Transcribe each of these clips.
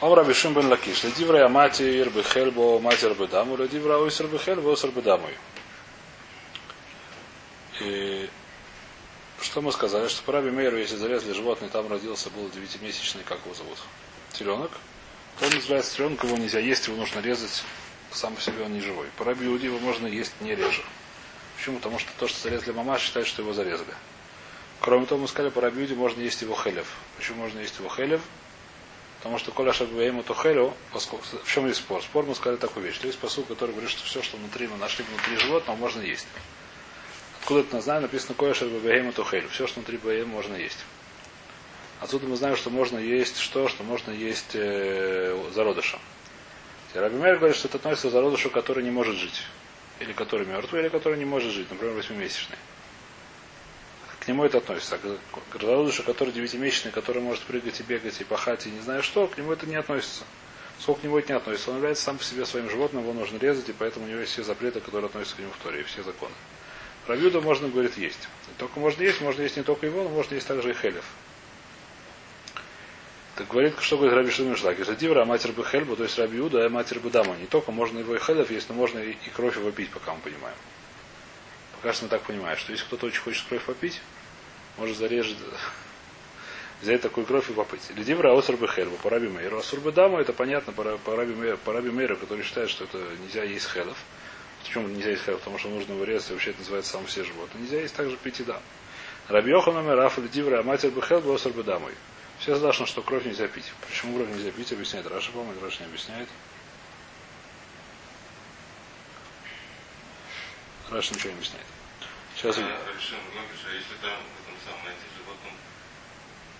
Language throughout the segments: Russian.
Он раби Шим бен Лакиш. Ледивра я матер бы хельбо матер бы даму, ледивра ойсер бы хельбо ойсер бы дамой. И что мы сказали? Что по раби Мейру, если зарезали животное, там родился, был девятимесячный, как его зовут? Теленок. То он называется теленок, его нельзя есть, его нужно резать. Сам по себе он не живой. По раби Иуди его можно есть не реже. Почему? Потому что то, что зарезали мама, считает, что его зарезали. Кроме того, мы сказали, по раби Иуди можно есть его хелев. Почему можно есть его хелев? Потому что Коля Шабуэйму Тухелю, поскольку в чем есть спор? Спор мы сказали такую вещь. Есть посыл, который говорит, что все, что внутри мы нашли внутри животного, можно есть. Откуда это знаем, написано Коля Шабуэйму Тухелю. Все, что внутри Баэма, можно есть. Отсюда мы знаем, что можно есть что? Что можно есть э, зародыша. Раби Мэр говорит, что это относится к зародышу, который не может жить. Или который мертвый, или который не может жить, например, восьмимесячный. К нему это относится. А к зародышу, который девятимесячный, который может прыгать и бегать и пахать и не знаю что, к нему это не относится. Сколько к нему это не относится. Он является сам по себе своим животным, его нужно резать, и поэтому у него есть все запреты, которые относятся к нему в Торе, и все законы. Равюда можно, говорит, есть. И только можно есть, можно есть не только его, но можно есть также и хелев. Так говорит, что говорит Раби Шлимин Шлаки. Жадивра, а матер бы хельбу, то есть Раби Юда, а матер бы дама. Не только можно его и хелев есть, но можно и кровь его пить, пока мы понимаем. Пока что мы так понимаем, что если кто-то очень хочет кровь попить, может зарежет, взять такую кровь и попить. Лидивра осур бы хельбу, по Раби Мейру. Осур бы даму, это понятно по Раби, Мейру, который считает, что это нельзя есть хелев. Почему нельзя есть хелев? Потому что нужно его резать, и вообще это называется сам все животные. Нельзя есть также пить и дам. Раби Йоханам Раф Лидивра, а матер бы хельбу, осур бы дамой. Все согласны, что кровь нельзя пить. Почему кровь нельзя пить, объясняет Раша, по-моему, Раша не объясняет. Раша ничего не объясняет. Сейчас... Решил, а если там эти животном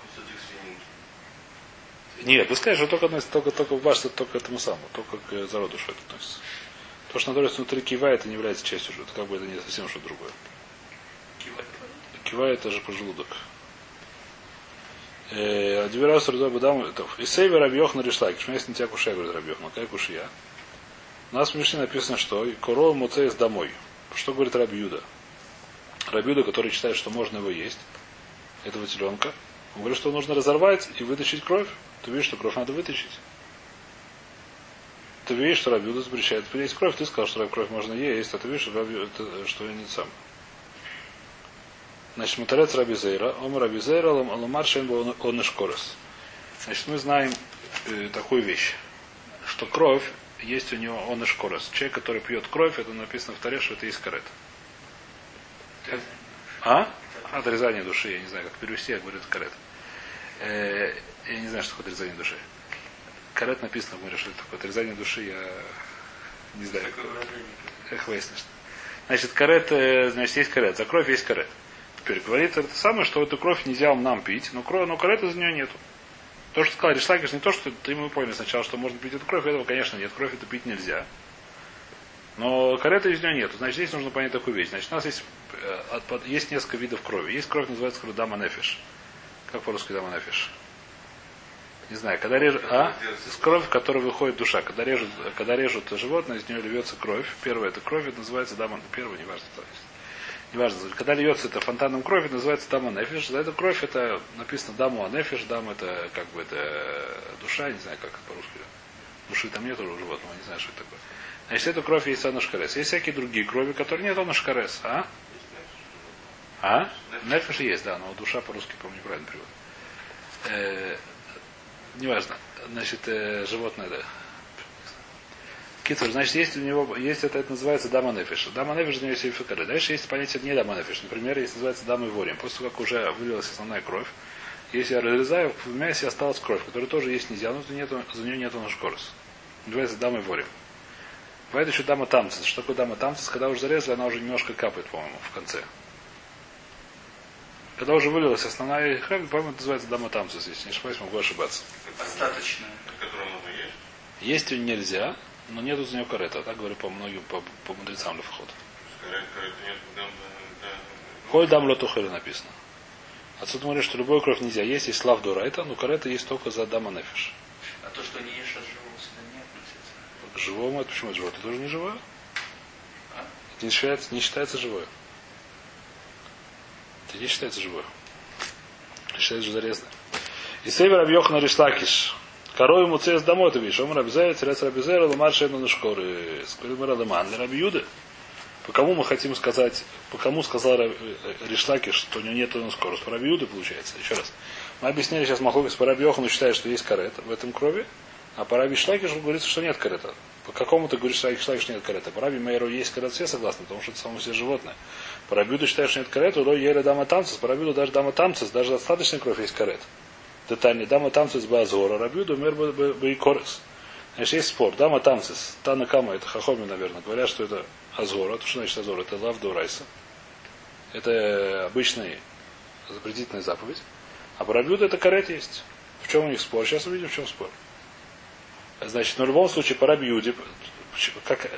кусочек свининки. Нет, вы скажете, что только, только, только в башне, только этому самому, только к зародышу это относится. То, что находится внутри кива, это не является частью. Это как бы это не совсем что-то другое. Кива это же пожелудок. Адвирас Рудой Бадам. И Сейвер Рабьех на Ришлайк. Что есть на тебя кушая, говорит Рабьех. Ну, какая кушия? У нас в Мишне написано, что Коро Муцеис домой. Что говорит Рабиуда? Рабиуда, который считает, что можно его есть, этого теленка, он говорит, что нужно разорвать и вытащить кровь. Ты видишь, что кровь надо вытащить. Ты видишь, что Рабиуда запрещает есть кровь. Ты сказал, что кровь можно есть, а ты видишь, что, Раби, это, что не сам. Значит, Мутарец Рабизейра, Ом Рабизейра, Аламар Шенбо он Шкорос. Значит, мы знаем э, такую вещь, что кровь есть у него он Шкорос. Человек, который пьет кровь, это написано в Таре, что это есть карет. А? Отрезание души, я не знаю, как перевести, я говорю, это карет. Э, я не знаю, что такое отрезание души. Карет написано в море, что это такое отрезание души, я не знаю. Эх, выяснишь. Значит, карет, значит, есть карет. За кровь есть карет. Теперь говорит это самое, что эту кровь нельзя нам пить, но, кровь, но карета за нее нету. То, что сказал Ришлакиш, не то, что ты мы поняли сначала, что можно пить эту кровь, этого, конечно, нет. Кровь это пить нельзя. Но карета из нее нет. Значит, здесь нужно понять такую вещь. Значит, у нас есть, есть несколько видов крови. Есть кровь, называется кровь дама нефиш. Как по-русски дама нефиш? Не знаю, когда режут, а? Из кровь, в которой выходит душа. Когда режут, когда режут животное, из нее льется кровь. Первая это кровь, это называется дама, первая, неважно, что есть неважно, когда льется это фонтаном крови, называется дама нефиш. За эту кровь это написано даму анефиш, дам это как бы это душа, не знаю как это по-русски. Души там нет у животного, не знаю, что это такое. Значит, эту кровь есть анушкарес. Есть всякие другие крови, которые нет анушкарес. А? А? Нефиш есть, да, но душа по-русски, по-моему, неправильно перевод. Э, неважно. Значит, э, животное, да. Китер, значит, есть у него, есть это, это называется дама нефиш. Дама нефиш за нее сейфикары. Дальше есть понятие не дама нефиш. Например, есть называется дама ворим. После того, как уже вылилась основная кровь, если я разрезаю, в мясе осталась кровь, которая тоже есть нельзя, но за нее нету наш корус. Называется дама ворим. Бывает еще дама тамцис. Что такое дама тамцис? Когда уже зарезали, она уже немножко капает, по-моему, в конце. Когда уже вылилась основная храм, по-моему, это называется дама тамцис. Если не ошибаюсь, могу ошибаться. Остаточная. Есть ее нельзя, но нету за нее карета. Так говорю по многим, по, по мудрецам вход. Коль дам лотухеля написано. Отсюда говорят, что любой кровь нельзя есть, есть слав дурайта, но карета есть только за дама нефиш. А то, что не ешь от живого сюда не относится? К живому это почему? Живое это тоже не живое? Это не считается, не считается живое. Это не считается живое. Считается зарезанное. И север Абьохна Ришлакиш. Корой ему цес домой, ты видишь. Он рабизер, церец рабизер, ломар шейну на шкоры. Скорее мы радаман, не раби Юды. По кому мы хотим сказать, по кому сказал Ра- э, Ришлаки, что у него нет на скорость? По раби Юды получается. Еще раз. Мы объясняли сейчас Махлокис по раби Йохану считает, что есть карет в этом крови, а по раби Шлакиш говорится, что нет карета. По какому ты говоришь, что Шлакиш нет карета? По раби Мейру есть карет, все согласны, потому что это само себе животное. По раби считаешь, что нет карета, то еле дама тамцис, по раби даже дама тамцис, даже достаточная кровь есть карет. Детальнее, дама тамцис базора, раби мер корес. Значит, есть спор. Дама тамцис, Тана Кама, это Хахоми, наверное, говорят, что это Азора. То, что значит Азора? Это лав Дурайса. Это обычная запретительная заповедь. А Рабиуду это карет есть. В чем у них спор? Сейчас увидим, в чем спор. Значит, но в любом случае по Рабиуде, как,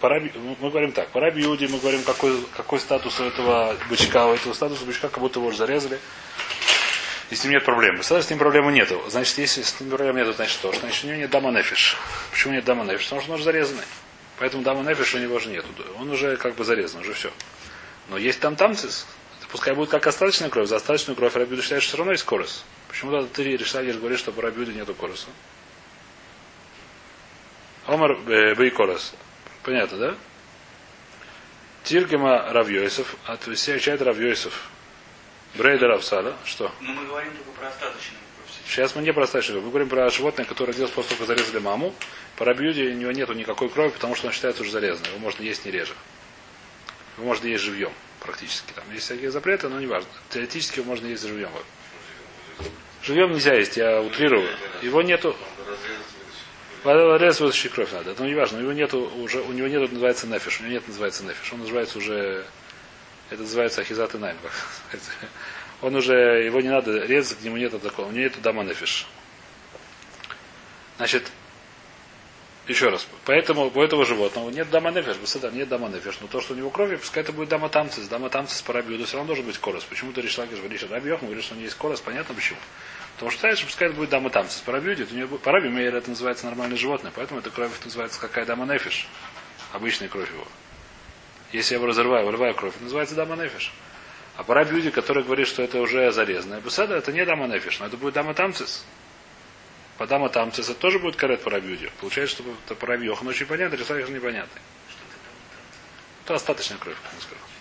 по Раби- мы говорим так, по Рабиуде мы говорим, какой, какой статус у этого бычка, у этого статуса бычка, как будто его уже зарезали. И с ним нет проблемы. С с ним проблемы нету. Значит, если с ним проблем нету, значит что? Значит, у него нет дама нефиш. Почему нет дама нефиш? Потому что он уже зарезанный. Поэтому дама нефиш у него уже нету. Он уже как бы зарезан, уже все. Но есть там тамцис. Пускай будет как остаточная кровь. За остаточную кровь Рабиуда считает, что все равно есть корос. Почему тогда ты решаешь говоришь, что по Рабиуде нету короса? Омар э, Бейкорос. Понятно, да? Тиргема Равьойсов, отвечает Равьойсов. Брейдер Авсала. Что? Но мы говорим только про остаточную кровь. Сейчас мы не про остаточную. Мы говорим про животное, которое родилось после того, как зарезали маму. По Рабиуде у него нету никакой крови, потому что он считается уже зарезанным. Его можно есть не реже. Его можно есть живьем практически. Там есть всякие запреты, но не важно. Теоретически его можно есть живьем. Живьем нельзя есть, я утрирую. Его нету. Резывающий кровь надо. Это не важно. У него нету уже, у него нету называется нефиш. У него нет называется нефиш. Он называется уже, это называется ахизат и найм. Он уже, его не надо резать, к нему нету такого. У него нету дама нефиш. Значит, еще раз. Поэтому у этого животного нет дама нефиш, беседа, нет дама нефиш. Но то, что у него крови, пускай это будет дама тамцис. Дама тамцис по рабиуду все равно должен быть корос. Почему-то решила, говоришь, раби Йохан говорит, что у него есть корос, понятно почему. Потому что считает, что пускай это будет дама тамцис. По рабиуде, это у него, по раби Мейер это называется нормальное животное, поэтому эта кровь называется какая дама нефиш. Обычная кровь его. Если я его разрываю, вырываю кровь, это называется дама нефиш. А по рабиуде, который говорит, что это уже зарезанное беседа, это не дама нефиш, но это будет дама тамцис. По дама тамцис это тоже будет карет по рабиуде. Получается, что это Йохан очень понятно, Рисалих непонятный. Это остаточная кровь, как я сказал.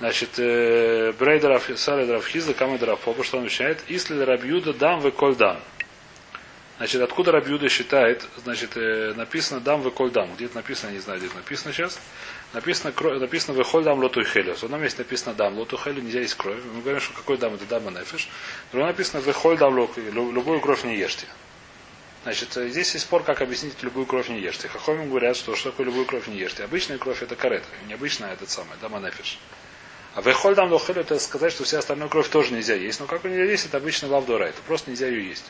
Значит, э, Брейдеров, Салидров, Хизда, Камедров, Попа, что он объясняет? Если Рабьюда дам вы коль дам. Значит, откуда Рабьюда считает, значит, э, написано дам вы коль дам. Где-то написано, я не знаю, где это написано сейчас. Написано, написано вы холь дам лоту хелиос. В одном месте написано дам лоту хелю, нельзя есть кровь. Мы говорим, что какой дам это дама нефиш. В другом написано вы холь дам лоту, любую кровь не ешьте. Значит, э, здесь есть спор, как объяснить любую кровь не ешьте. Хахомим говорят, что что такое любую кровь не ешьте. Обычная кровь это карет, необычная этот самый, дама нефиш. А вехоль дам лохель это сказать, что вся остальная кровь тоже нельзя есть. Но как нельзя есть, это обычный лавдора. Это просто нельзя ее есть.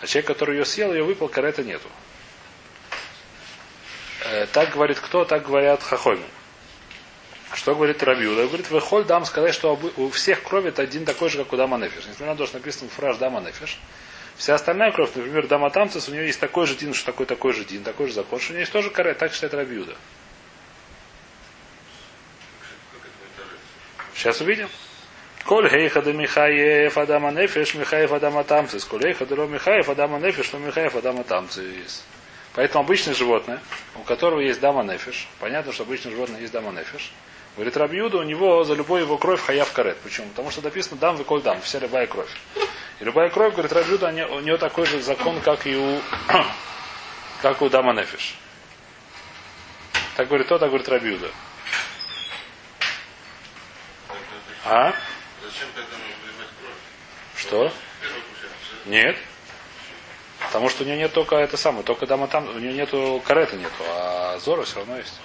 А человек, который ее съел, ее выпал, карета нету. Э, так говорит кто? Так говорят хахоймы. Что говорит Рабиуда? Говорит, вехоль дам сказать, что у всех крови это один такой же, как у дама нефиш. Несмотря на то, что написано фраж дама нефиш. Вся остальная кровь, например, дама тамцис, у нее есть такой же дин, что такой такой же дин, такой же закон, что у нее есть тоже карет, так считает Рабиуда. Сейчас увидим. Коль хейха де Михаев Адама Нефиш, Михаев Адама Тамцис. Коль хейха де Михаев Адама Нефиш, но Михаев Адама Тамцис. Поэтому обычное животное, у которого есть дама нефиш, понятно, что обычное животное есть дама нефиш, говорит Рабиуда, у него за любую его кровь хаяв карет. Почему? Потому что написано дам выколь дам, вся любая кровь. И любая кровь, говорит Рабиуда, у нее такой же закон, как и у, как у дама нефиш. Так говорит тот, так говорит Рабиуда. А? Зачем тогда нам выливать кровь? Что? Нет. Потому что у нее нет только это самое, только дама там, у нее нету карета нету, а зора все равно есть.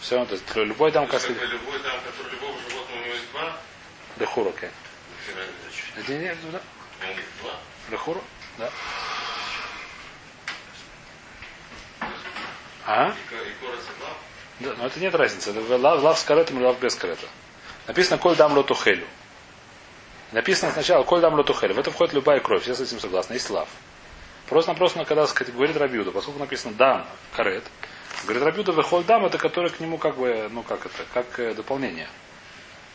Все равно, то есть любой дам касли Любой там, который любого животного у него есть два, зачем. Это не, да? Дехуру, да. А? Да, но это нет разницы. Это лав, лав с каретом или лав без карета. Написано коль дам лотухелю. Написано сначала коль дам лотухелю. В это входит любая кровь. Все с этим согласны. Есть лав. Просто-напросто, когда говорит Рабиуда, поскольку написано дам, карет, говорит Рабиуда, выходит дам, это который к нему как бы, ну как это, как э, дополнение.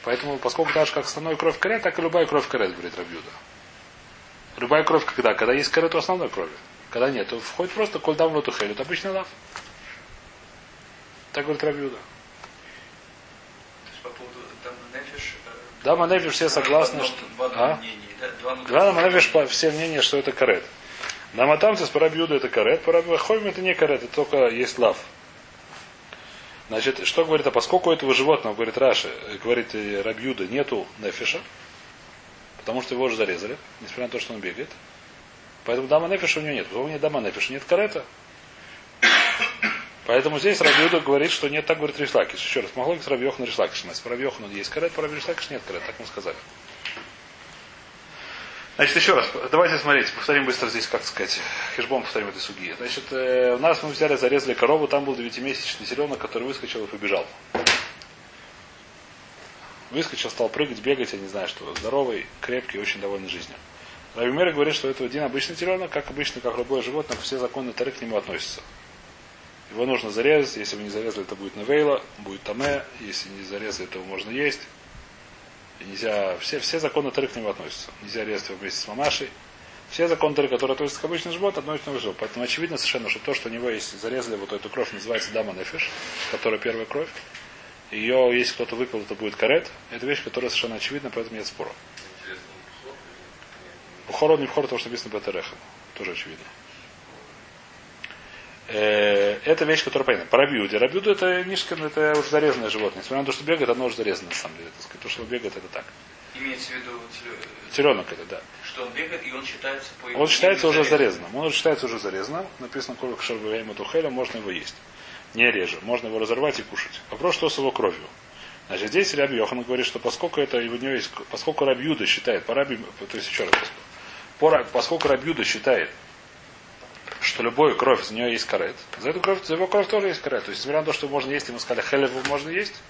Поэтому, поскольку так же, как основной кровь карет, так и любая кровь карет, говорит Рабиуда. Любая кровь когда? Когда есть карет у основной крови. Когда нет, то входит просто кольдам лотухель. Это обычный лав. Так говорит Рабиуда. То есть по поводу Дама Нефиш... э, Да, Манефиш все согласны, что... А? да? Манефиш по все мнения, что это карет. Наматамцис по Рабиуду это карет, по Рабихойм это не карет, это только есть лав. Значит, что говорит, а поскольку у этого животного, говорит Раши, говорит Рабиуда, нету нефиша, потому что его уже зарезали, несмотря на то, что он бегает. Поэтому дама нефиша у него нет. У него нет дама нефиша, нет карета. Поэтому здесь Рабиуда говорит, что нет, так говорит Ришлакиш. Еще раз, могло быть Рабиохан и Ришлакиш. Если по Рабиохану есть карет, по Рабишлакиш нет карет, так мы сказали. Значит, еще раз, давайте смотреть, повторим быстро здесь, как сказать, хешбом повторим этой суги. Значит, э, у нас мы взяли, зарезали корову, там был девятимесячный теленок, который выскочил и побежал. Выскочил, стал прыгать, бегать, я не знаю что. Здоровый, крепкий, очень довольный жизнью. Равимер говорит, что это один обычный теленок, как обычно, как любое животное, все законы Тары к нему относятся. Его нужно зарезать, если вы не зарезали, это будет навейла, будет таме, если не зарезали, то его можно есть. И нельзя, все, все законы Тары к нему относятся. Нельзя резать его вместе с мамашей. Все законы Тары, которые относятся к обычному животному, относятся к животному. Поэтому очевидно совершенно, что то, что у него есть, зарезали вот эту кровь, называется дама нефиш, которая первая кровь. Ее, если кто-то выпил, это будет карет. Это вещь, которая совершенно очевидна, поэтому нет спора. Интересно, бухло или Бухор он не бухор, потому что написано Бетереха. Тоже очевидно. Э, Это вещь, которая понятна. По рабиуде. Рабиуду это нишкин, это уже зарезанное животное. Несмотря на то, что бегает, оно уже зарезано, на самом деле. То, что он бегает, это так. Имеется в виду, Теленок это, да. что он бегает, и он считается по его Он считается уже зарезанным. Он уже считается уже зарезанным. Написано, сколько шарбуэйма тухеля, можно его есть. Не реже. Можно его разорвать и кушать. Вопрос, что с его кровью. Значит, здесь Раби Йохан говорит, что поскольку это у него есть, поскольку Рабиуда считает, по Раби, то есть еще раз, по, Ра- поскольку Рабиуда считает, что любую кровь за нее есть карет, за эту кровь, за его кровь тоже есть карет. То есть, несмотря на то, что можно есть, ему сказали, хелеву можно есть,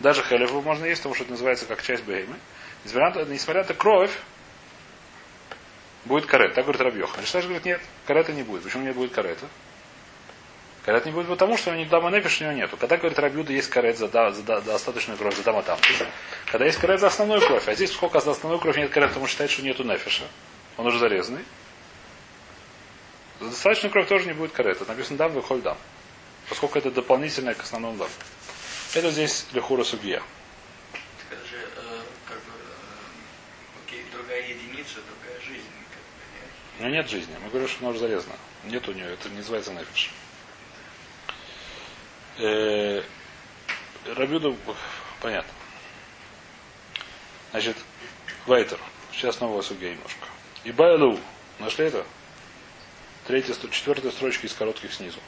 даже хелеву можно есть, потому что это называется как часть беймы. Несмотря несмотря на это, кровь будет карет. Так говорит Рабьеха. Ришташ говорит, нет, карета не будет. Почему не будет карета? Карет не будет потому, что у него дама нефиш у него нету. Когда говорит Рабьюда, есть карет за, да- за да- достаточную кровь, за дама там. Когда есть карет за основную кровь, а здесь сколько за основную кровь нет карет, потому что считает, что нету нефиша. Он уже зарезанный. За достаточную кровь тоже не будет карета. Написано дам, выходит дам. Поскольку это дополнительное к основному дам. Это здесь лихура. Так это же э, как бы э, окей, другая единица, другая жизнь. Как бы, У нее нет жизни. Мы говорим, что она уже зарезана. Нет у нее. Это не называется нефиш. Э, Рабюду, понятно. Значит, Вайтер. Сейчас новая судья немножко. И Байлу. Нашли это? Третья, четвертая строчка из коротких снизу.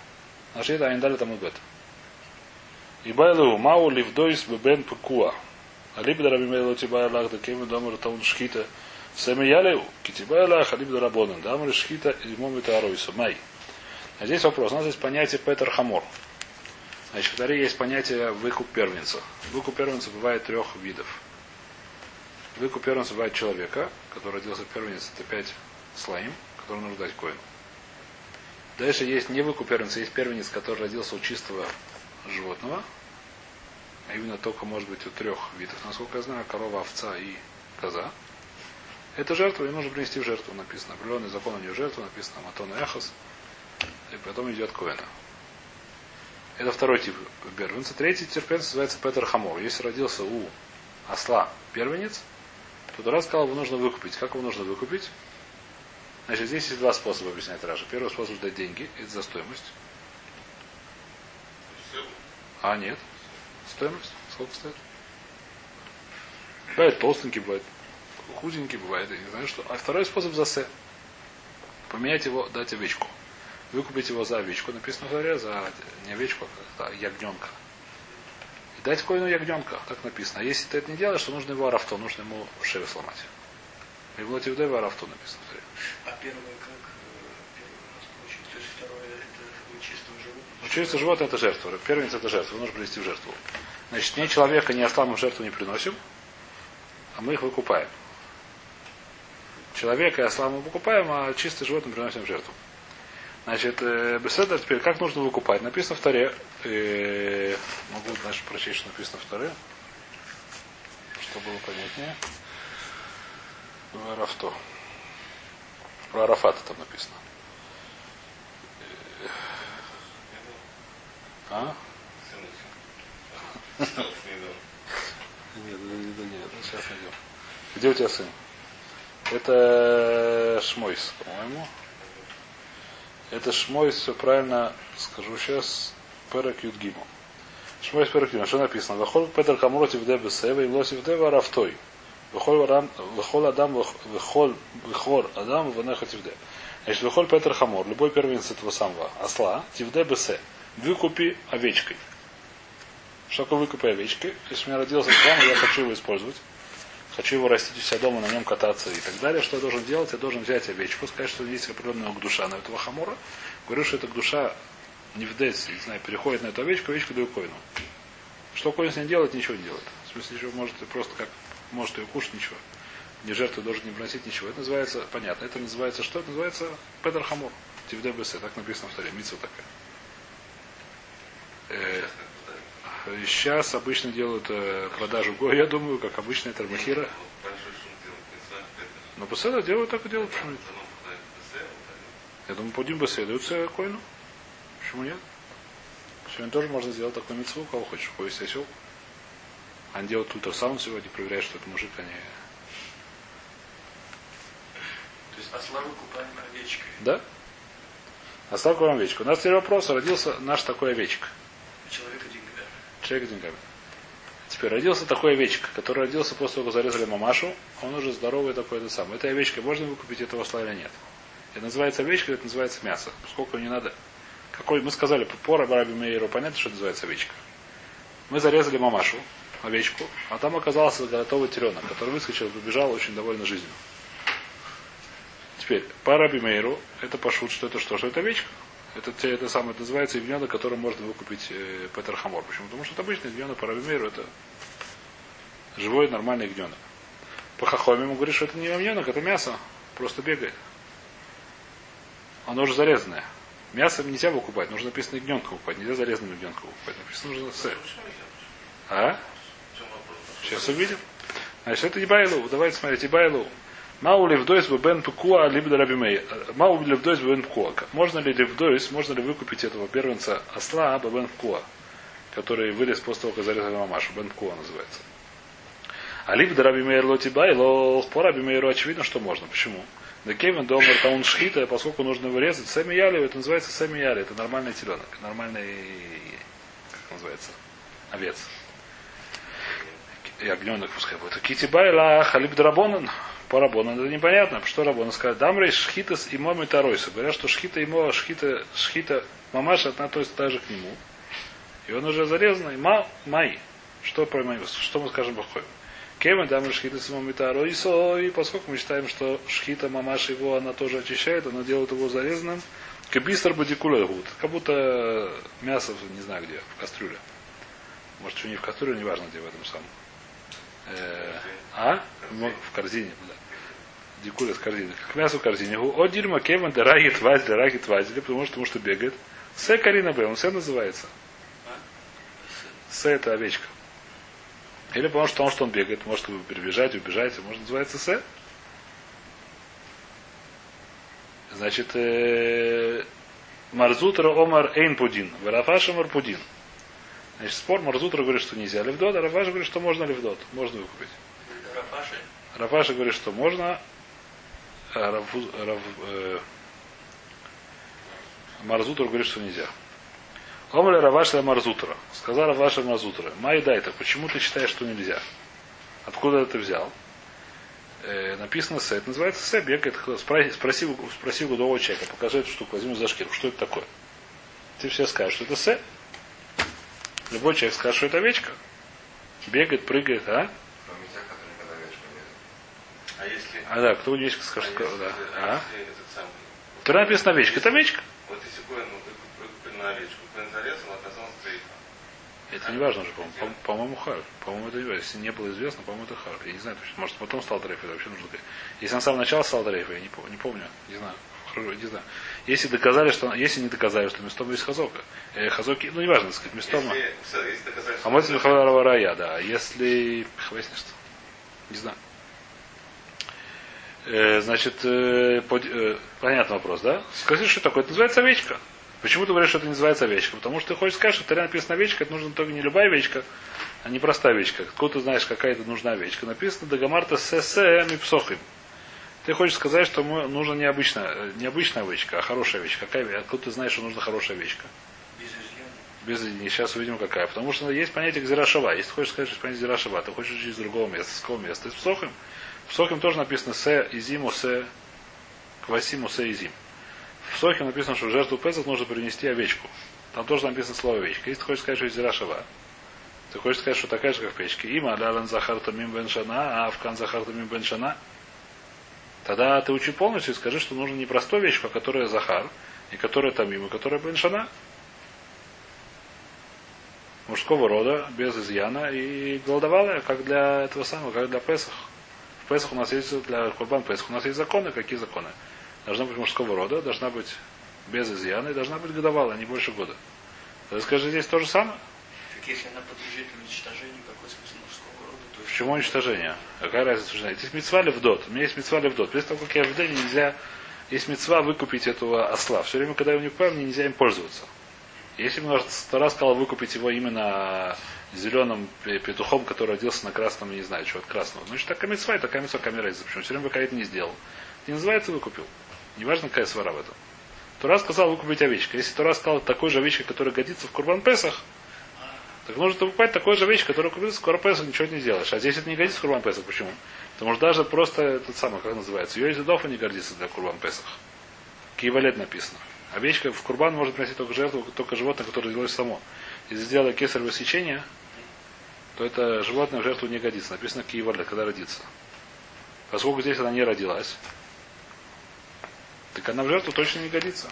Нашли это, а не дали там бет. И Байлу. Мау ливдойс бебен пекуа. Алибда рабимейло тибай аллах да кеми домар таун шхита. Сами ялеу. Китибай аллах алибда рабонан. Дамар шхита и момита аройса. Май. А здесь вопрос. У нас есть понятие Петер Хамор. Значит, в Таре есть понятие выкуп первенца. Выкуп первенца бывает трех видов. Выкуп первенца бывает человека, который родился первенец, это пять слоим, который нужно дать коину. Дальше есть не выкуп первенца, есть первенец, который родился у чистого животного. А именно только, может быть, у трех видов. Насколько я знаю, корова, овца и коза. Это жертва, и нужно принести в жертву, написано. Определенный закон у нее жертву, написано Матон и Эхос. И потом идет коина. Это второй тип первенца. Третий терпенец называется Петер Хамор. Если родился у осла первенец, то Тура сказал, его нужно выкупить. Как его нужно выкупить? Значит, здесь есть два способа объяснять Раша. Первый способ дать деньги, это за стоимость. А, нет. Стоимость? Сколько стоит? Бывает толстенький, бывает худенький, бывает, я не знаю что. А второй способ за се. Поменять его, дать овечку. Выкупить его за овечку, написано в Торе, за не овечку, а ягненка. И дать коину ягненка, так написано. А если ты это не делаешь, то нужно его арафто, нужно ему шею сломать. И в лоте его арафто написано. А первое как? э, второе это чистого животного. Ну, чистое животное это жертва. Первенец это жертва. Нужно принести в жертву. Значит, ни человека, ни осла мы в жертву не приносим, а мы их выкупаем. Человека и осла мы выкупаем, а чистое животное приносим в жертву. Значит, э, беседа теперь, как нужно выкупать? Написано в Торе, э, могу дальше прочесть, что написано в Торе, чтобы было понятнее. Рафто. Про Арафата там написано. А? Нет, нет, нет, сейчас найдем. Где у тебя сын? Это Шмойс, по-моему. Это Шмойс, все правильно скажу сейчас, Перек Юдгиму. Шмойс Перек Юдгиму. Что написано? Вахол Петр Камуротив Де Бесева и Лосив Де Варафтой. Вахол Адам, Вахол, Вихор Адам, Ванеха Тивде. Значит, Вахол Петр Хамор, любой первенец этого самого осла, Тивде Бесе. Выкупи овечкой. Что такое выкупи овечкой? Если у меня родился план, я хочу его использовать хочу его растить у себя дома, на нем кататься и так далее, что я должен делать? Я должен взять овечку, сказать, что есть определенная душа на этого хамора. Говорю, что эта душа не в десь, не знаю, переходит на эту овечку, овечку даю коину. Что коин с ней делает, ничего не делает. В смысле, ничего может просто как может ее кушать, ничего. Не жертву должен не приносить ничего. Это называется, понятно, это называется что? Это называется Петр Хамор. Тивде Бесе, так написано в таре, митсу такая. Э, Сейчас обычно делают э, продажу го, я думаю, как обычная термохира. Но Беседа делают так и делают. Почему Я думаю, подим Беседа даются коину. Почему нет? Сегодня тоже можно сделать такую митцву, кого хочешь. У кого есть осел. Они делают ультрасаунд сегодня, проверяют, что это мужик, они... То есть осла выкупаем овечкой. Да. Осла выкупаем овечку. У нас теперь вопрос, родился наш такой овечка. Человек Человек деньгами. Теперь родился такой овечка, который родился после того, как зарезали мамашу, он уже здоровый такой, это самый. Этой овечкой можно выкупить этого осла или нет? Это называется овечка, это называется мясо. Сколько не надо. Какой, мы сказали, по Раби Мейеру, понятно, что это называется овечка. Мы зарезали мамашу, овечку, а там оказался готовый теленок, который выскочил побежал очень довольно жизнью. Теперь, по Раби Мейеру, это пошут, что это что? Что это овечка? Это, это самое называется ягненок, который можно выкупить э, Петер Хамор. Почему? Потому что это обычный ягненок по Рабимеру, это живой нормальный ягненок. По Хахоме ему говорит, что это не ягненок, это мясо, просто бегает. Оно уже зарезанное. Мясо нельзя выкупать, нужно написано ягненка выкупать, нельзя зарезанным ягненка выкупать. Написано нужно сыр. А? Сейчас увидим. Значит, это Ибайлу. Давайте смотреть, Ибайлу. Мау левдойс бен пкуа либо рабимей. Мау левдойс бен пкуа. Можно ли левдойс, можно ли выкупить этого первенца осла бен пкуа, который вылез после того, как зарезали мамашу. Бен пкуа называется. А либо рабимейр лоти байло, по рабимейру очевидно, что можно. Почему? Да Кевин Домер Таун Шхита, поскольку нужно вырезать, Сами Яли, это называется Сами Яли, это нормальный теленок, нормальный, как называется, овец. И огненок пускай будет. Кити Байла Халиб Драбонан, по Рабону это непонятно. Что Рабону сказать? Дамрей Шхитас и Моми Таройса. Говорят, что Шхита и Мо, Шхита, Шхита Мамаша относится также к нему. И он уже зарезанный. Ма, Май. Что про Май? Что мы скажем Бахоем? Кевин Дамрей Шхита с Моми Таройса. И поскольку мы считаем, что Шхита Мамаша его она тоже очищает, она делает его зарезанным. Кабистр Бадикуля гуд. Как будто мясо, не знаю где, в кастрюле. Может, что не в кастрюле, неважно где в этом самом. Э, а? В корзине, да. Дикуля с корзины. Как мясо в корзине. О дирма кеван дерагит вазли, рагит вазли, потому что, потому что бегает. Се Карина Б, он все называется. Се это овечка. Или потому что он, что он бегает, может перебежать, убежать, может называется Се. Значит, э, Марзутра Омар Эйн Пудин. Варафаша Марпудин. Значит, спор Марзутра говорит, что нельзя левдот, а Рафаша говорит, что можно левдот. Можно выкупить. Рафаши? Рафаша говорит, что можно. А Рафу, Раф, э, Марзутра говорит, что нельзя. Омля Раваша Марзутра. Сказал Раваша Марзутра. Май дай-то, почему ты считаешь, что нельзя? Откуда это взял? Э, написано Се. Это называется Се. Бегает. Спроси, спроси, спроси у другого человека. Покажи эту штуку. Возьми за шкиру. Что это такое? Ты все скажешь, что это Се. Любой человек скажет, что это овечка. Бегает, прыгает, а? А если... А да, кто овечка скажет, а если, да. А? А? Самый... Тут написано овечка. Это овечка. Вот если Коэн ну, выкупил на овечку, Коэн зарезал, оказалось трейфа. Это не важно уже, по-моему. По- По-моему, хар. По-моему, это не важно. Если не было известно, по-моему, это хар. Я не знаю точно. Может, потом стал дрейф. Это вообще нужно сказать. Если он с самого начала стал дрейф, я не, пом- не помню. Не знаю. Хорошо, Не знаю. Если доказали, что если не доказали, что местом есть хазока. Э, хазоки, ну неважно, так сказать, местом. Если, всё, если доказать, А это рая, да. А если. Выяснишь, что? Не знаю. Э, значит, э, под, э, понятный вопрос, да? Скажи, что такое? Это называется овечка. Почему ты говоришь, что это называется овечка? Потому что ты хочешь сказать, что в Таре написано овечка, это нужно только не любая овечка, а не простая овечка. Откуда ты знаешь, какая это нужна овечка? Написано Дагамарта ССМ и псохим. Ты хочешь сказать, что ему нужна не обычная, не обычная овечка, а хорошая овечка. Какая, откуда ты знаешь, что нужна хорошая овечка? Без изъяна. Сейчас увидим, какая. Потому что есть понятие Гзирашава. Если ты хочешь сказать, что понятие Гзирашава, ты хочешь учить из другого места. С какого места? Из Псохим. В тоже написано Се изиму се квасиму се изим. В Псохим написано, что в жертву Песах нужно принести овечку. Там тоже написано слово овечка. Если ты хочешь сказать, что есть Зирашава, ты хочешь сказать, что такая же, как в печке. Има алялан захарта мим беншана, а афкан захарта мим беншана. Тогда ты учи полностью и скажи, что нужно не простую овечку, а которая захар, и которая тамим, и которая беншана. Мужского рода, без изъяна, и голодовалая, как для этого самого, как для Песах. В Песах у нас есть, для Курбан Песах у нас есть законы. Какие законы? Должна быть мужского рода, должна быть без изъяна и должна быть годовалая, не больше года. Тогда скажи, здесь то же самое. Так если она подлежит уничтожению, какой смысл мужского рода? Почему уничтожение? Какая разница? что Есть мецва левдот. У меня есть мецва левдот. После того, как я в день нельзя, есть мецва выкупить этого осла. Все время, когда я его не купаю, мне нельзя им пользоваться. Если бы сто раз сказал выкупить его именно зеленым петухом, который родился на красном, не знаю, чего от красного. Значит, такая мецва и такая мецва камера. Почему? Все время пока это не сделал. Не называется выкупил. Неважно, какая свара в этом. Тура сказал выкупить овечка. Если Тура сказал такой же овечкой, которая годится в Курбан Песах, так нужно покупать такой же овечкой, которая купится в Курбан Песах, ничего не сделаешь. А здесь это не годится в Курбан Песах. Почему? Потому что даже просто этот самый, как называется, ее Йозидофа не годится для Курбан Песах. Киевалет написано. Овечка в Курбан может приносить только жертву, только животное, которое родилось само. Если сделала кесарево сечение, то это животное в жертву не годится. Написано Киевалет, когда родится. Поскольку здесь она не родилась, так она в жертву точно не годится.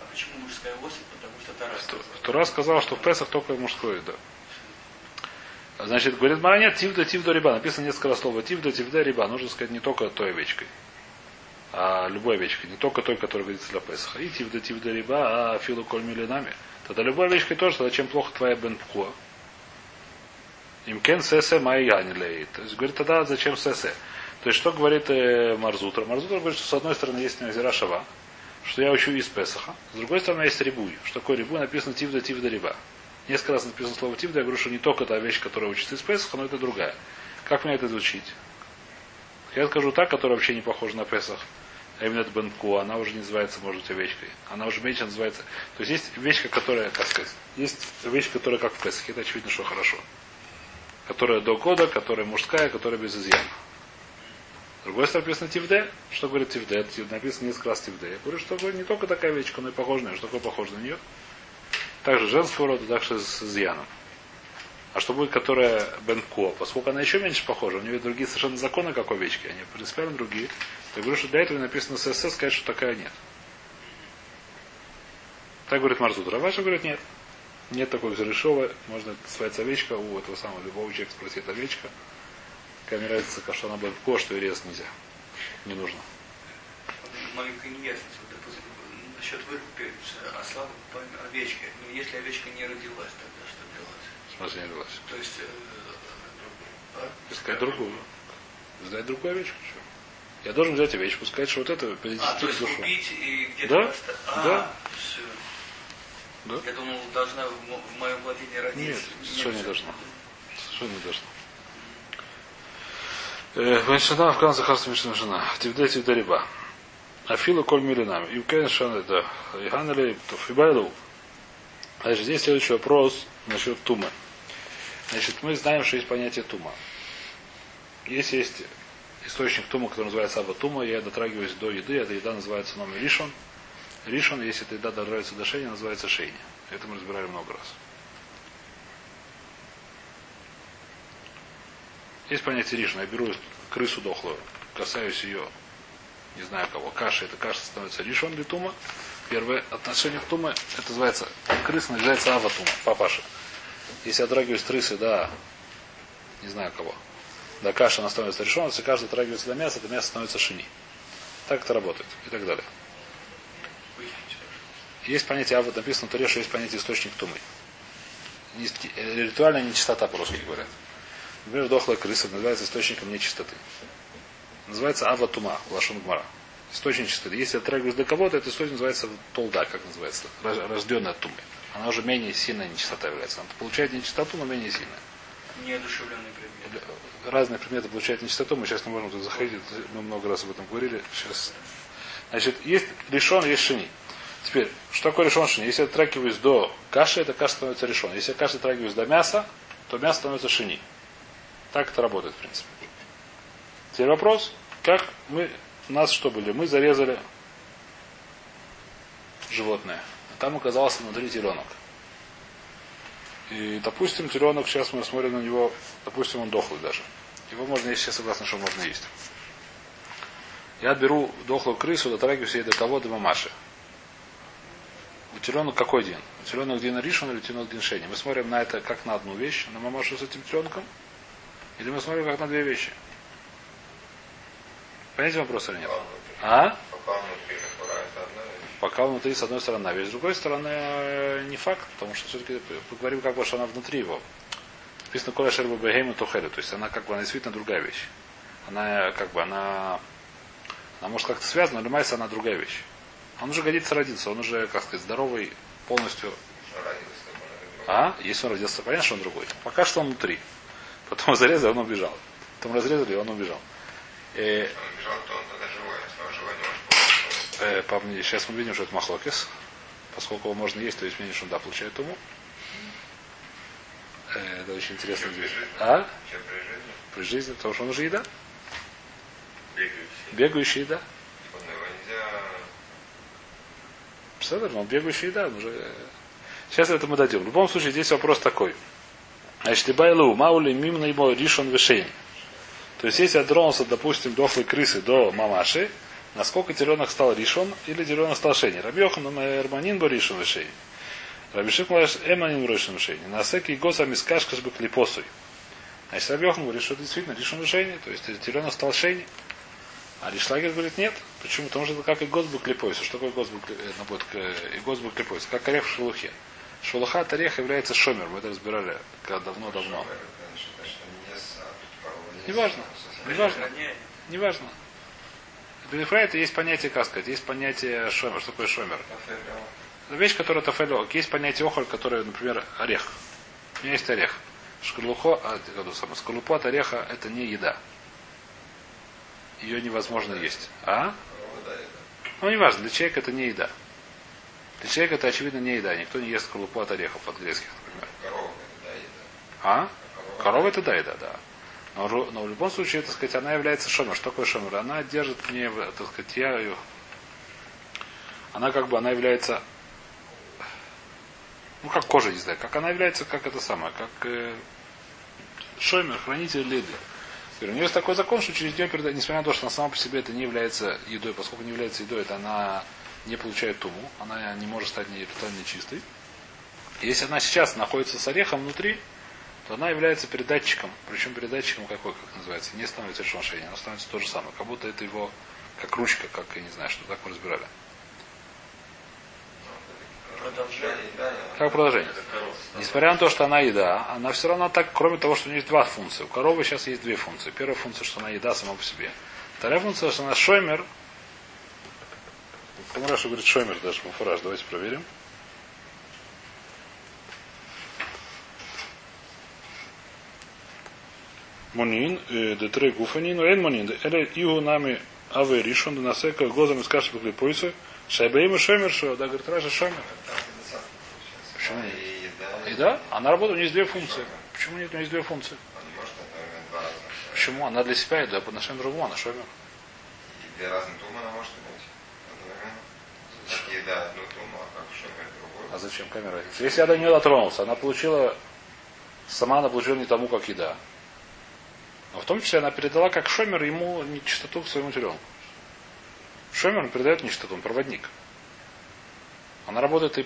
а почему мужская особь? Тура сказал, что в Песах только мужской, да. Значит, говорит Мара, нет, тивда, тивда, риба. Написано несколько раз слова тивда, тивда, риба. Нужно сказать не только той овечкой, а любой овечкой. Не только той, которая годится для Песаха. И тивда, тивда, риба, а филу коль милинами. Тогда любой овечкой тоже, тогда чем плохо твоя бен пхуа. Имкен сесе майянилей. То есть, говорит, тогда зачем сесе? То есть, что говорит э, Марзутра? Марзутра говорит, что с одной стороны есть Назира Шава, что я учу из Песаха. С другой стороны, есть Рибуй. Что такое Рибуй? Написано Тивда, Тивда, Риба. Несколько раз написано слово Тивда. Я говорю, что не только та вещь, которая учится из Песаха, но это другая. Как мне это изучить? Я скажу так, которая вообще не похожа на Песах. А именно это Бенку, она уже не называется, может быть, овечкой. Она уже меньше называется. То есть есть вещь, которая, как сказать, есть вещь, которая как в Песахе. Это очевидно, что хорошо. Которая до года, которая мужская, которая без изъяна. Другой стороны написано Тивде. Что говорит Тивде? Тив- Написано несколько раз Тивде. Я говорю, что не только такая овечка, но и похожа на нее. Что такое похоже на нее? Также женского рода, также с изъяном. А что будет, которая Бенко? Поскольку она еще меньше похожа, у нее другие совершенно законы, как овечки, они принципиально другие. Я говорю, что для этого написано ССС, сказать, что такая нет. Так говорит Марзут. Раваша говорит, нет. Нет такой Гзерешова. Можно называется овечка. У этого самого любого человека спросит овечка. Какая разница, что она Бенко, что и резать нельзя. Не нужно. Маленькая неясность. Вот, допустим, насчет выкупи осла по овечке. Но если овечка не родилась, тогда что делать? В смысле не родилась. То есть... э, а? Искать другую. Сдать другую овечку. Что? Я должен взять овечку, сказать, что вот это А, перейти то есть душу. купить и где-то Да, поставить. А, да. Да? Я думал, должна в, мо- в моем владении родиться. Нет, совершенно не всё. должна. Совершенно не должно. Веншана в конце харса жена. Тивде тивде риба. Афила коль милинами. И шана это. Иганали фибайлу. Значит, здесь следующий вопрос насчет тумы. Значит, мы знаем, что есть понятие тума. Если есть источник тума, который называется Аба Тума, я дотрагиваюсь до еды, эта еда называется номер Ришон. Ришон, если эта еда дотрагивается до шейни, называется шейни. Это мы разбирали много раз. Есть понятие Ришона. Я беру крысу дохлую, касаюсь ее, не знаю кого, каши, эта каша становится Ришон для. Первое отношение к туме, это называется, крыса называется Ава тума, папаша. Если я дотрагиваюсь крысы до, не знаю кого, до каши она становится решен, если каша дотрагивается до мяса, то мясо становится шини. Так это работает и так далее. Есть понятие Ава, написано в Торе, что есть понятие источник тумы. Э, Ритуальная нечистота, по-русски говорят. Например, дохлая крыса называется источником нечистоты. Называется Аватума, Лашон Гмара. Источник чистоты. Если отрагиваешь до кого-то, это источник называется толда, как называется, рожденная от тумы. Она уже менее сильная нечистота является. Она получает нечистоту, но менее сильная. Неодушевленный предмет. Разные предметы получают нечистоту. Мы сейчас не можем тут заходить. Мы много раз об этом говорили. Сейчас. Значит, есть решен, есть шини. Теперь, что такое решен шини? Если я дотрагиваюсь до каши, это каша становится решен. Если я каша дотрагиваюсь до мяса, то мясо становится шини. Так это работает, в принципе. Теперь вопрос, как мы, нас что были? Мы зарезали животное. А там оказался внутри теленок. И, допустим, теленок, сейчас мы смотрим на него, допустим, он дохлый даже. Его можно есть, все согласны, что можно есть. Я беру дохлую крысу, дотрагиваюсь ей до кого? До мамаши. У теленок какой день? У теленок день ришон или теленок день шени? Мы смотрим на это как на одну вещь, на мамашу с этим теленком, или мы смотрим как на две вещи? Понимаете вопрос или нет? А? Пока внутри, с одной стороны, вещь, с другой стороны, э, не факт, потому что все-таки мы говорим, как бы, что она внутри его. Написано Коля Шерба Бегейма Тухеду, то есть она как бы она действительно другая вещь. Она как бы она, она может как-то связана, но Майса она другая вещь. Он уже годится родиться, он уже, как сказать, здоровый полностью. А? Если он родился, понятно, что он другой. Пока что он внутри. Потом зарезали, он убежал. Потом разрезали, он убежал. Э, э, по мне, сейчас мы видим, что это махлокис. Поскольку его можно есть, то есть что он да, получает уму. Э, это очень интересно. А? При жизни, потому что он уже еда. Бегающий еда. Представляешь, он бегающий еда, он уже... Сейчас это мы дадим. В любом случае, здесь вопрос такой. Значит, Ибайлу, Маули, Мимна ему Ришон Вишейн. То есть, если я тронулся, допустим, дохлой крысы до мамаши, насколько теленок стал Ришон или теленок стал Шейни. Рабьохан Эрманин был Ришон Вишейн. Рабишик Малаш Эманин Ришон Вишейн. Насеки Госа Мискашкаш бы клипосуй. Значит, Рабьохан говорит, что действительно Ришон Вишейни, то есть теленок стал Шейни. А Ришлагер говорит, нет. Почему? Потому что как и Госбук Клипойса. Что такое Госбук и Госбук Клипойса? Как орех в шелухе. Шелуха от ореха является шомер. Мы это разбирали давно-давно. Неважно. Неважно. Неважно. Бенефра это есть понятие, как сказать, есть понятие шомер. Что такое шомер? Вещь, которая тафелек. Есть понятие охоль, которое, например, орех. У меня есть орех. Шкарлухо, а, скорлупу от ореха это не еда. Ее невозможно есть. А? Ну, неважно, для человека это не еда. Для человека это, очевидно, не еда. Никто не ест скорлупу от орехов, от грецких, например. А? Корова это да, еда, да. Но, но в любом случае, так сказать, она является шомер. Что такое шомер? Она держит мне, так сказать, я ее... Она как бы, она является... Ну, как кожа, не знаю. Как она является, как это самое, как э, шомер, хранитель лиды. У нее есть такой закон, что через нее передать, несмотря на то, что она сама по себе это не является едой, поскольку не является едой, это она не получает туму, она не может стать не тотально чистой. Если она сейчас находится с орехом внутри, то она является передатчиком. Причем передатчиком какой, как называется, не становится решение, она становится то же самое. Как будто это его, как ручка, как, я не знаю, что так мы разбирали. Продолжение. Как продолжение? Несмотря на то, что она еда, она все равно так, кроме того, что у нее есть два функции. У коровы сейчас есть две функции. Первая функция, что она еда сама по себе. Вторая функция, что она шоймер. Помраша говорит шоймер даже муфураж. Давайте проверим. Монин, детрей гуфанин, эн монин, эле игу нами аве ришон, насека глазом из каши поклепойся, шайбаим и шоймер, что, да, говорит, Раша шоймер. Почему нет? Еда? Она работает, у нее есть две функции. Почему нет? У нее есть две функции. Почему? Она для себя еда, по отношению к другому, она шомер. Две разных тума она может. Еда одну туму, а как шомер другую. А зачем камера? Если я до нее дотронулся, она получила, сама она получила не тому, как еда. Но в том числе она передала как шомер ему нечистоту к своему теленку. Шомер передает нечистоту, он проводник. Она работает и,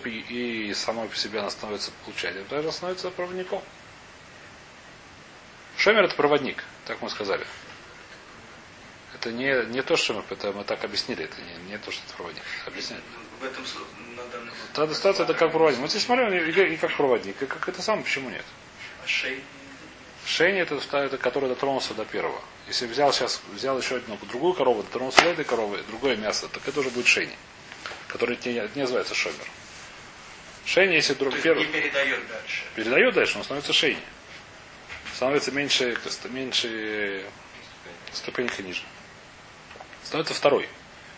и самой по себе она становится получателем, она становится проводником. Шомер это проводник, так мы сказали. Это не, не то, что мы, это мы так объяснили, это не, не то, что это проводник. Объясняли. В этом на данный Та ситуация это как проводник. Мы здесь смотрим и, и как проводник, и как это самое, почему нет? А шей? Шейни это, это который дотронулся до первого. Если взял сейчас, взял еще одну другую корову, дотронулся до этой коровы, другое мясо, так это уже будет шейни, который не, не называется шомер. Шейни, если друг первый не передает дальше. передает дальше, он становится шейни. Становится меньше, меньше ступенька ниже. Становится второй.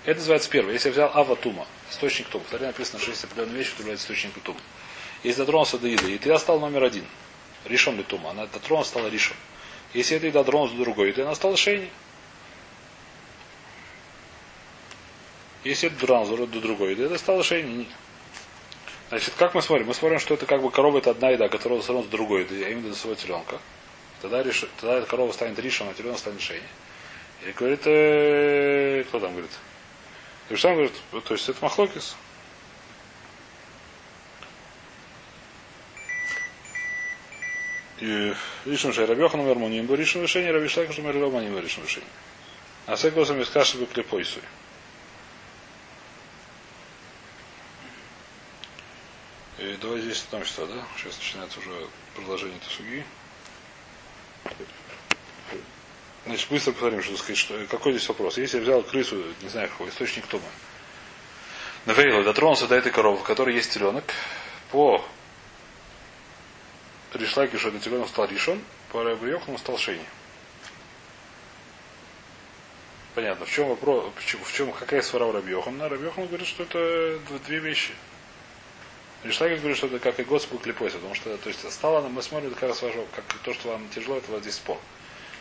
Это называется первый. Если я взял Ава Источник Тума, второй написано, что есть определенная вещь, которая является источником Тума. Если дотронулся до еды, и тогда стал номер один. Ришон ли Тума. Она дотронулась, стала Ришон. Если эта еда дотронулась до другой еды, она стала Шейни. Если это дотронулась до другой еды, это стало Шейни. Значит, как мы смотрим? Мы смотрим, что это как бы корова это одна еда, которая дотронулась до другой а именно до своего теленка. Тогда, реш... тогда эта корова станет Ришон, а теленок станет Шейни. И говорит, э... кто там говорит? И говорит, то есть это махлокис. И Ришон Шей Рабьехан умер Муним был Ришон решение, Раби Шлака умер Ломаним был Ришон решение. А с этого из каши бы клепойсуй. И давай здесь там что, да? Сейчас начинается уже продолжение Тасуги. Значит, быстро повторим, что сказать, что какой здесь вопрос. Если я взял крысу, не знаю какой, источник Тума, Навейло дотронулся до этой коровы, в которой есть теленок, по Ришлаки, что этот теленок стал Ришон, по Рабриохану стал Шейни. Понятно. В чем вопрос, в чем, какая свара у Рабьехана? Рабьехан говорит, что это две вещи. Ришлаки говорит, что это как и Господь клепойся, потому что, то есть, стало, мы смотрим, как как то, что вам тяжело, это вот здесь спор.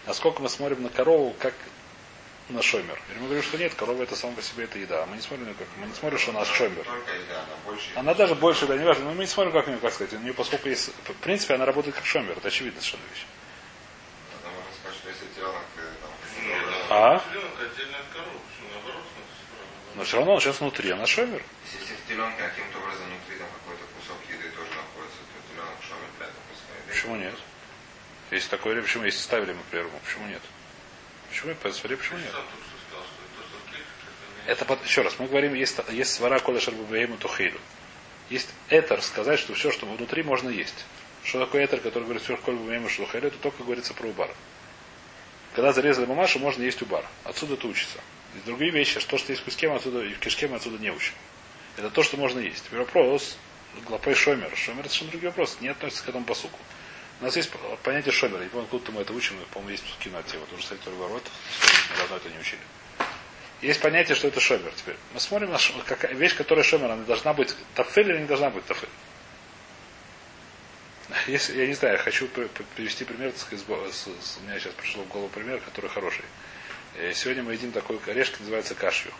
Насколько мы смотрим на корову, как на шомер. Или мы говорим, что нет, корова это сама по себе это еда. Мы не смотрим на как. Мы не смотрим, что она шомер. Только еда, она даже больше, да, не важно, но мы не смотрим, как у нее, как сказать. У нее, поскольку есть. В принципе, она работает как шомер. Это очевидно совершенно вещь. Теленок, там... А? Теленок Но все равно он сейчас внутри, она шомер. Если в теленке каким-то образом внутри там какой-то кусок еды тоже находится, то теленок шомер для этого пускай. Почему нет? Если такое, почему если ставили мы первому, почему нет? Почему по сваре, почему нет? Это под- еще раз, мы говорим, есть, есть свара коля шарбубаему тухейлю. Есть этер, сказать, что все, что внутри, можно есть. Что такое этер, который говорит, все, коля бубаему шухейлю, это только говорится про убар. Когда зарезали мамашу, можно есть убар. Отсюда это учится. И другие вещи, что, что есть в кишке, отсюда, и в кишке мы отсюда не учим. Это то, что можно есть. Теперь вопрос, глапой шомер. Шомер это совершенно другой вопрос, не относится к этому посуку. У нас есть понятие шомера. Не помню, откуда мы это учим, но, по-моему, есть в кино тема. Тоже кстати, ворот, давно это не учили. Есть понятие, что это шомер теперь. Мы смотрим на ш... какая вещь, которая шомер, она должна быть тафель или не должна быть тафель. Если, я не знаю, я хочу при- при- привести пример, так сказать, с с- у меня сейчас пришло в голову пример, который хороший. Э, Сегодня мы едим такой орешек, называется кашью.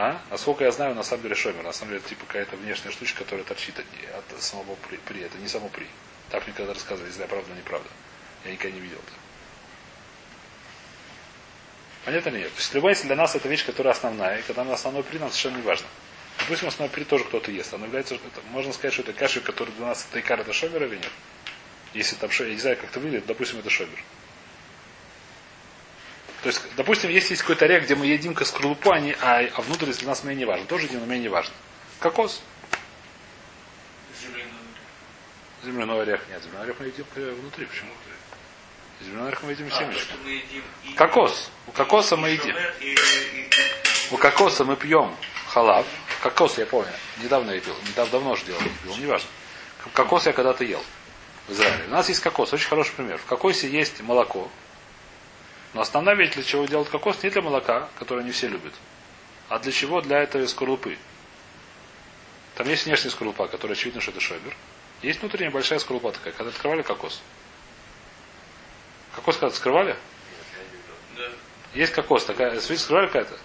А? Насколько я знаю, на самом деле шомер. На самом деле, типа какая-то внешняя штучка, которая торчит от, от самого при, при. Это не само при. Так мне когда рассказывали, не знаю, правда неправда. Я никогда не видел это. Понятно нет? То есть, если для нас это вещь, которая основная, и когда она основной при, нам совершенно не важно. Допустим, основной при тоже кто-то ест. Она является, это, можно сказать, что это каша, которая для нас это икар, это шомер или нет? Если там, шо- я не знаю, как это выглядит, допустим, это шомер. То есть, допустим, если есть какой-то орех, где мы едим скорлупу, а, не, а, а внутренность для нас менее важно. Тоже едим, но менее важно. Кокос. Земляной. Земляной орех. Нет, земляной орех мы едим э, внутри. Почему? Земляной орех мы едим А, семечки. что мы едим и- Кокос. У кокоса и мы едим. и- и- У кокоса мы пьем חלב. Кокос, я помню. Недавно я пил. Недавно давно же делал. Пил. Неважно. Кокос я когда-то ел. В Израиле. У нас есть кокос. Очень хороший пример. В кокосе есть молоко. Но основная вещь, для чего делают кокос, не для молока, которое не все любят, а для чего? Для этой скорлупы. Там есть внешняя скорлупа, которая очевидно, что это шобер. Есть внутренняя большая скорлупа такая. Когда открывали кокос. Кокос когда открывали? Есть кокос, такая, видите, скрывали какая-то?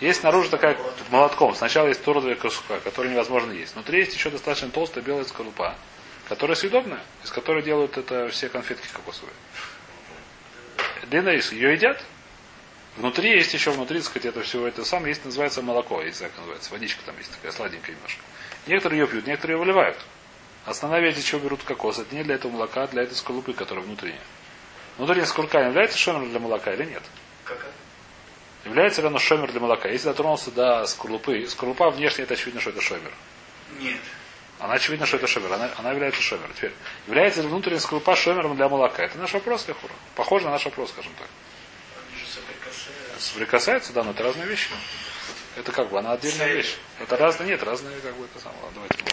Есть снаружи такая молотком. Сначала есть турдовая куска, которую невозможно есть. Внутри есть еще достаточно толстая белая скорлупа, которая съедобная, из которой делают это все конфетки кокосовые. Рис, ее едят. Внутри есть еще, внутри, так сказать, это все это самое, есть, называется молоко, есть так называется, водичка там есть такая сладенькая немножко. Некоторые ее пьют, некоторые ее выливают. Основная вещь, для чего берут кокос, это не для этого молока, а для этой скорлупы, которая внутренняя. Внутренняя скорлупа является шомером для молока или нет? Как это? Является ли оно шомер для молока? Если дотронулся до скорлупы, скорлупа внешне, это очевидно, что это шомер. Нет. Она очевидно, что это шомер. Она, она является шомер. Теперь, является ли внутренняя скорлупа шомером для молока? Это наш вопрос, Лехура. Похоже на наш вопрос, скажем так. Соприкасается, да, но это разные вещи. Это как бы, она отдельная вещь. Это разные, нет, разные, как бы, это самое. Давайте.